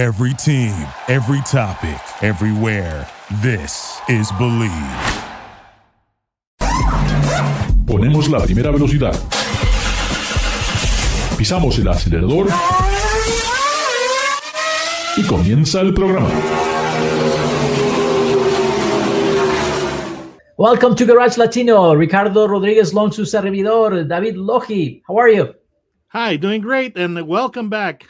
Every team, every topic, everywhere. This is Bleav. Ponemos la primera velocidad. Pisamos el acelerador. Y comienza el programa. Welcome to Garage Latino. Ricardo Rodriguez Lon, su servidor. David Lohi, how are you? Hi, doing great, and welcome back.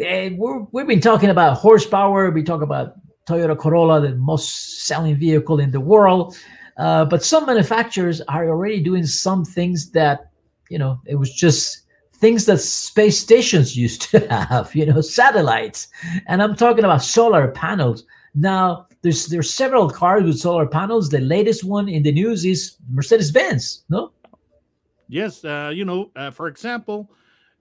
Uh, we have been talking about horsepower. We talk about Toyota Corolla, the most selling vehicle in the world. Uh, but some manufacturers are already doing some things that, you know, it was just things that space stations used to have, you know, satellites. And I'm talking about solar panels. Now, there's there's several cars with solar panels. The latest one in the news is Mercedes Benz, no? Yes, uh, you know, uh, for example,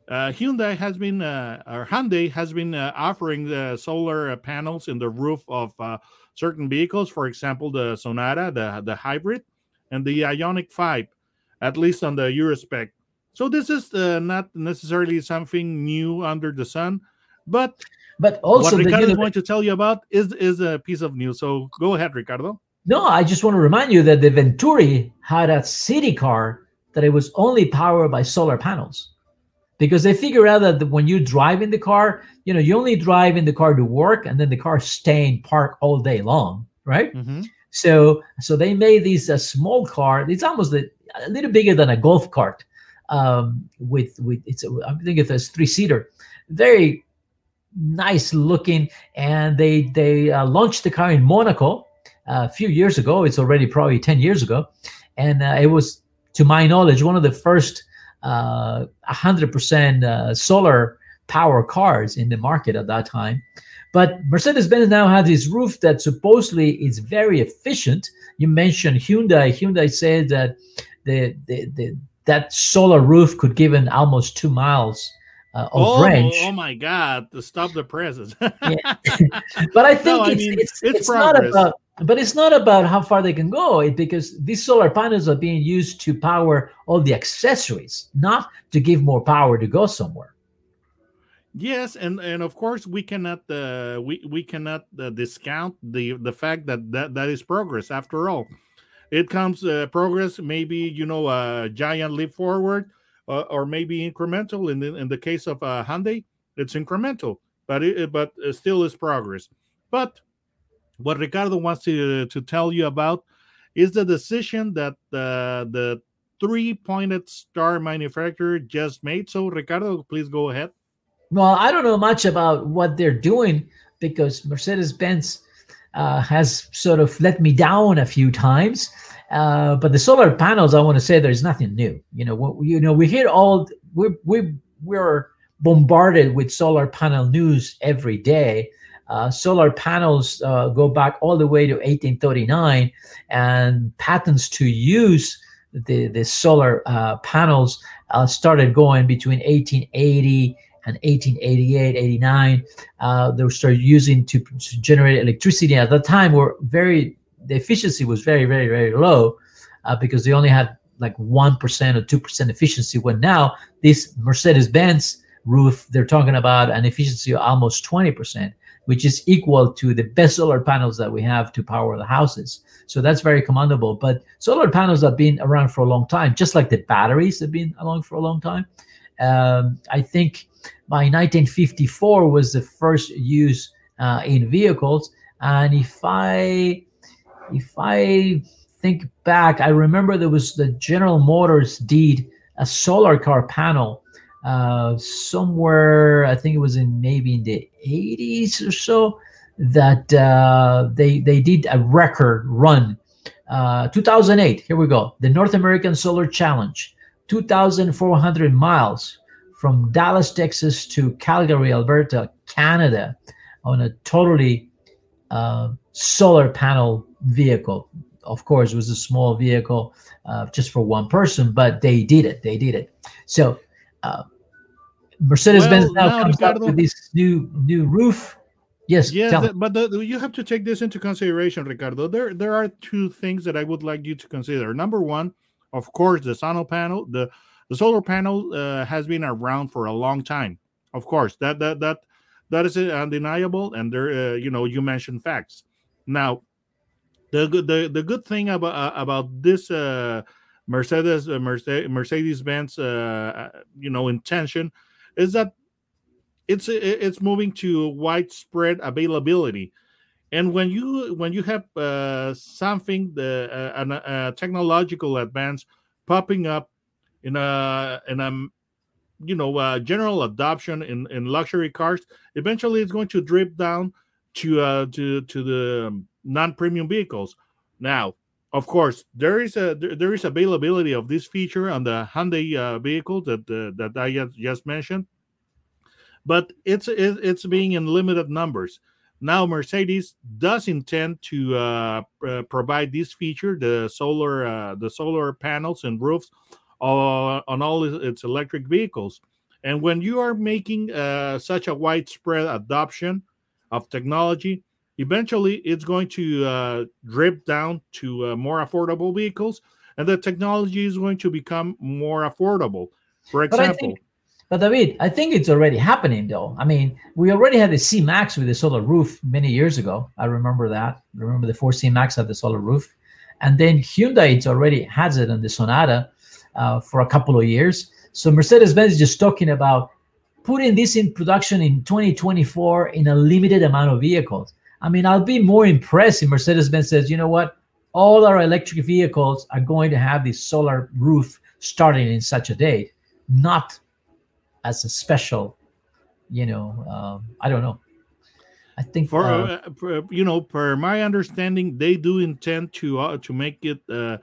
uh, Hyundai has been, uh, or Hyundai has been uh, offering the solar uh, panels in the roof of uh, certain vehicles. For example, the Sonata, the the hybrid, and the Ioniq Five, at least on the Eurospec. So this is uh, not necessarily something new under the sun, but but also what Ricardo is going to tell you about is is a piece of news. So go ahead, Ricardo. No, I just want to remind you that the Venturi had a city car that it was only powered by solar panels because they figure out that when you drive in the car, you know, you only drive in the car to work, and then the car stay in park all day long, right? Mm-hmm. So, so they made these a uh, small car. It's almost a, a, little bigger than a golf cart. Um, with with it's I think it's a three seater, very nice looking, and they they uh, launched the car in Monaco uh, a few years ago. It's already probably ten years ago, and uh, it was, to my knowledge, one of the first uh, 100% uh, solar power cars in the market at that time. But Mercedes Benz now has this roof that supposedly is very efficient. You mentioned Hyundai. Hyundai said that the, the, the that solar roof could give an almost two miles uh, of oh, range. Oh my God! To stop the presses. but I think no, it's, I mean, it's, it's, it's not about but it's not about how far they can go because these solar panels are being used to power all the accessories not to give more power to go somewhere. Yes and and of course we cannot uh, we we cannot uh, discount the the fact that that that is progress after all. It comes uh, progress maybe you know a giant leap forward uh, or maybe incremental. In the, in the case of uh, Hyundai it's incremental but it but still is progress. But what Ricardo wants to, to tell you about is the decision that uh, the three pointed star manufacturer just made. So, Ricardo, please go ahead. Well, I don't know much about what they're doing because Mercedes Benz uh, has sort of let me down a few times. Uh, but the solar panels, I want to say there's nothing new. You know, you know, we hear all we we we're bombarded with solar panel news every day. Uh, solar panels uh, go back all the way to 1839, and patents to use the, the solar uh, panels uh, started going between 1880 and 1888, 89. Uh, they were started using to, to, generate electricity. At that time, were very the efficiency was very, very, very low uh, because they only had like one percent or two percent efficiency. When now this Mercedes Benz roof, they're talking about an efficiency of almost 20 percent which is equal to the best solar panels that we have to power the houses. So that's very commendable. But solar panels have been around for a long time, just like the batteries have been along for a long time. Um, I think by 1954 was the first use uh, in vehicles, and if I if I think back, I remember there was the General Motors did a solar car panel uh, somewhere I think it was in maybe in the 80s or so that uh, they they did a record run. Uh, 2008, here we go. The North American Solar Challenge, 2,400 miles from Dallas, Texas to Calgary, Alberta, Canada, on a totally uh, solar panel vehicle. Of course, it was a small vehicle uh, just for one person, but they did it. They did it. So Mercedes Benz well, now, now, comes Ricardo, up with this new new roof. Yes, yes, but the, you have to take this into consideration, Ricardo. There there are two things that I would like you to consider. Number one, of course, the solar panel. The the solar panel uh, has been around for a long time. Of course, that that that That is undeniable, and there, uh, you know, you mentioned facts. Now, the good the, the good thing about uh, about this uh, Mercedes uh, Mercedes Benz uh, uh, you know intention is that it's it's moving to widespread availability. And when you when you have uh, something the uh, a technological advance popping up in a in a you know uh, general adoption in in luxury cars eventually it's going to drip down to uh to to the non-premium vehicles. Now of course there is a there, is availability of this feature on the Hyundai uh, vehicle that uh, that I just, mentioned. But it's it's being in limited numbers. Now mercedes does intend to uh, provide this feature the solar uh, the solar panels and roofs on all its electric vehicles. And when you are making uh, such a widespread adoption of technology eventually it's going to uh, drip down to more affordable vehicles and the technology is going to become more affordable for example but David, I think it's already happening though. I mean, we already had the C Max with the solar roof many years ago. I remember that. Remember the Ford C Max had the solar roof. And then Hyundai it's already has it on the Sonata uh, for a couple of years. So Mercedes-Benz is just talking about putting this in production in 2024 in a limited amount of vehicles. I mean, I'll be more impressed if Mercedes-Benz says, you know what, all our electric vehicles are going to have this solar roof starting in such a date, not as a special, you know, um, I don't know. I think for, uh, uh, you know, per my understanding, they do intend to uh, to make it uh,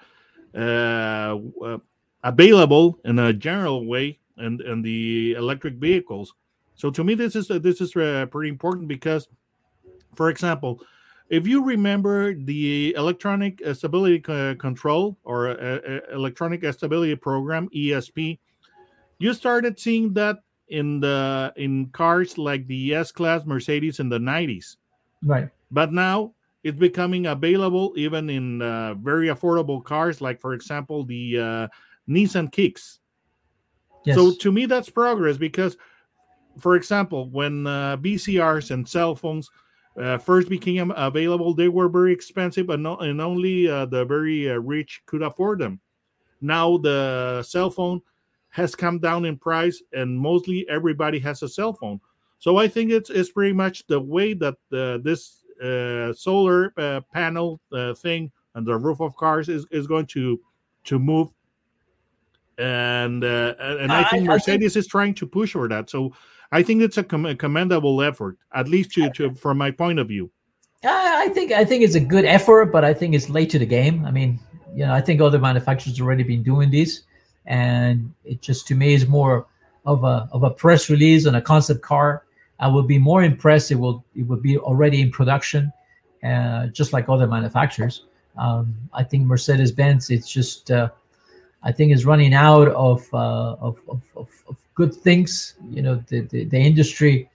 uh, uh, available in a general way and and the electric vehicles. So to me, this is this is pretty important because, for example, if you remember the electronic stability control or electronic stability program ESP you started seeing that in the in cars like the S class Mercedes in the 90s. Right. But now it's becoming available even in uh, very affordable cars like for example the uh, Nissan Kicks. Yes. So to me that's progress because for example when uh, VCRs and cell phones uh, first became available they were very expensive and, no, and only uh, the very uh, rich could afford them. Now the cell phone has come down in price, and mostly everybody has a cell phone. So I think it's it's pretty much the way that uh, this uh, solar uh, panel uh, thing and the roof of cars is, is going to to move. And uh, and I think Mercedes I think... is trying to push for that. So I think it's a, com- a commendable effort, at least to, to from my point of view. I think I think it's a good effort, but I think it's late to the game. I mean, you know, I think other manufacturers already been doing this and it just to me is more of a of a press release on a concept car. I will be more impressed. It will it will be already in production, uh, just like other manufacturers. Um, I think Mercedes Benz. It's just uh, I think is running out of, uh, of, of, of good things. You know the, the, the industry.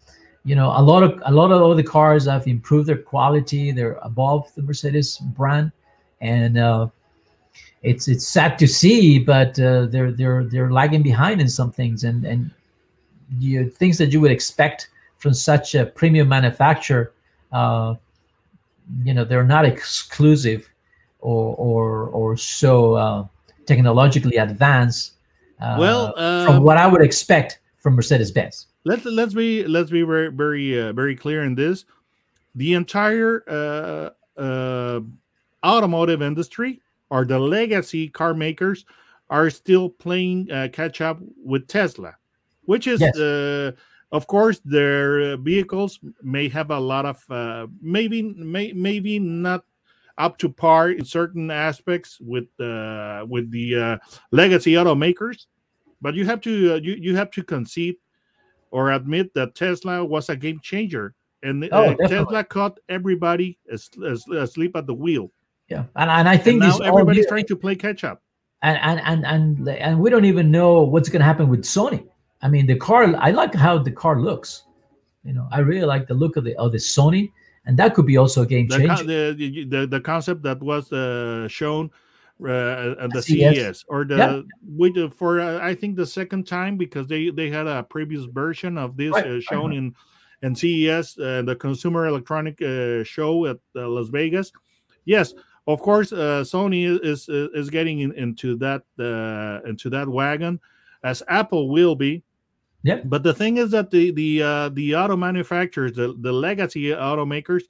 You know a lot of a lot of other cars have improved their quality. They're above the Mercedes brand, and uh, it's it's sad to see, but uh, they're they're they're lagging behind in some things, and and you things that you would expect from such a premium manufacturer, uh, you know, they're not exclusive or or or so uh, technologically advanced. Uh, well, from um, what I would expect from Mercedes Benz. Let's let's be let's be very very uh, very clear in this. The entire uh, automotive industry or the legacy car makers are still playing uh, catch up with Tesla, which is, yes. uh, of course, their vehicles may have a lot of uh, maybe may, maybe not up to par in certain aspects with uh, with the uh, legacy automakers, but you have to uh, you you have to concede or admit that Tesla was a game changer, and oh, Tesla caught everybody asleep at the wheel. Yeah, and and I think and now everybody's trying to play catch up. And and and and and we don't even know what's going to happen with Sony. I mean, the car. I like how the car looks. You know, I really like the look of the of the Sony, and that could be also a game changer. The the, the, the concept that was uh, shown uh, at the CES, CES or the yeah. with for uh, I think the second time because they they had a previous version of this right. uh, shown in and CES, uh, the Consumer Electronic uh, Show at uh, Las Vegas. Yes, of course, uh, Sony is is, is getting in, into that uh, into that wagon, as Apple will be. Yep. But the thing is that the the uh, the auto manufacturers, the, the legacy automakers,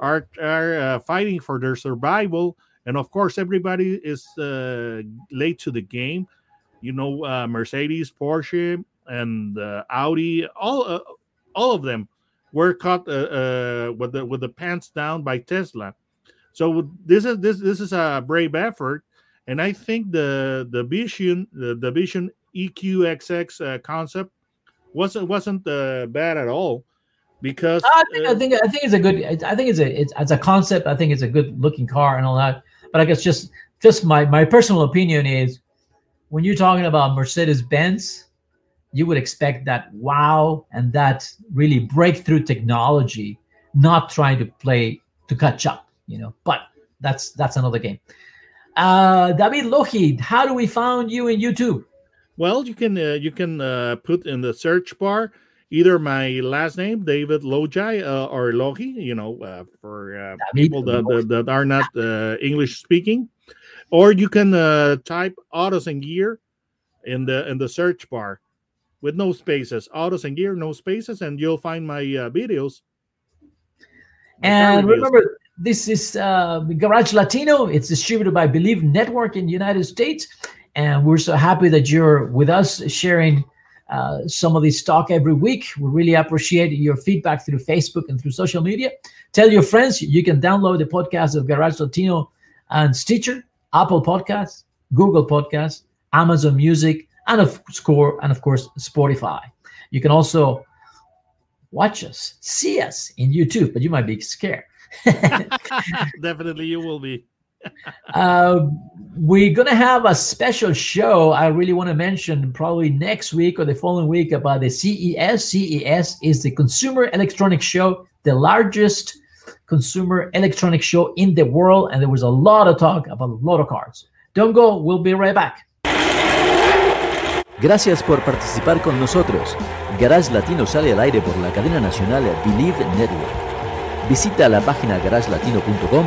are are uh, fighting for their survival, and of course, everybody is uh, late to the game. You know, uh, Mercedes, Porsche, and uh, Audi, all uh, all of them were caught uh, uh, with the with the pants down by Tesla. So this is this this is a brave effort, and I think the the Vision the, the Vision EQXX uh, concept wasn't wasn't uh, bad at all because I think, uh, I think I think it's a good. I think it's a it's, it's a concept. I think it's a good looking car and all that. But I guess just just my my personal opinion is when you're talking about Mercedes Benz, you would expect that wow and that really breakthrough technology, not trying to play to catch up. You know, but that's that's another game. Uh, David Lohi, how do we find you in YouTube? Well, you can uh, you can uh, put in the search bar either my last name David Lojai uh, or Lohi, you know, uh, for uh, people that, that, that are not uh, English speaking, or you can uh, type Autos and Gear in the in the search bar with no spaces. Autos and Gear, no spaces, and you'll find my uh, videos. my And remember, this is uh, Garage Latino. It's distributed by Bleav Network in the United States. And we're so happy that you're with us sharing uh, some of this talk every week. We really appreciate your feedback through Facebook and through social media. Tell your friends you can download the podcast of Garage Latino and Stitcher, Apple Podcasts, Google Podcasts, Amazon Music, and of score and of course Spotify. You can also watch us, see us in YouTube, but you might be scared. Definitely, you will be. Uh, we're gonna have a special show. I really want to mention probably next week or the following week about the CES. CES is the Consumer Electronics Show, the largest consumer electronic show in the world, and there was a lot of talk about a lot of cars. Don't go. We'll be right back. Gracias por participar con nosotros. Garage Latino sale al aire por la cadena nacional Bleav Network. Visita la página garagelatino.com,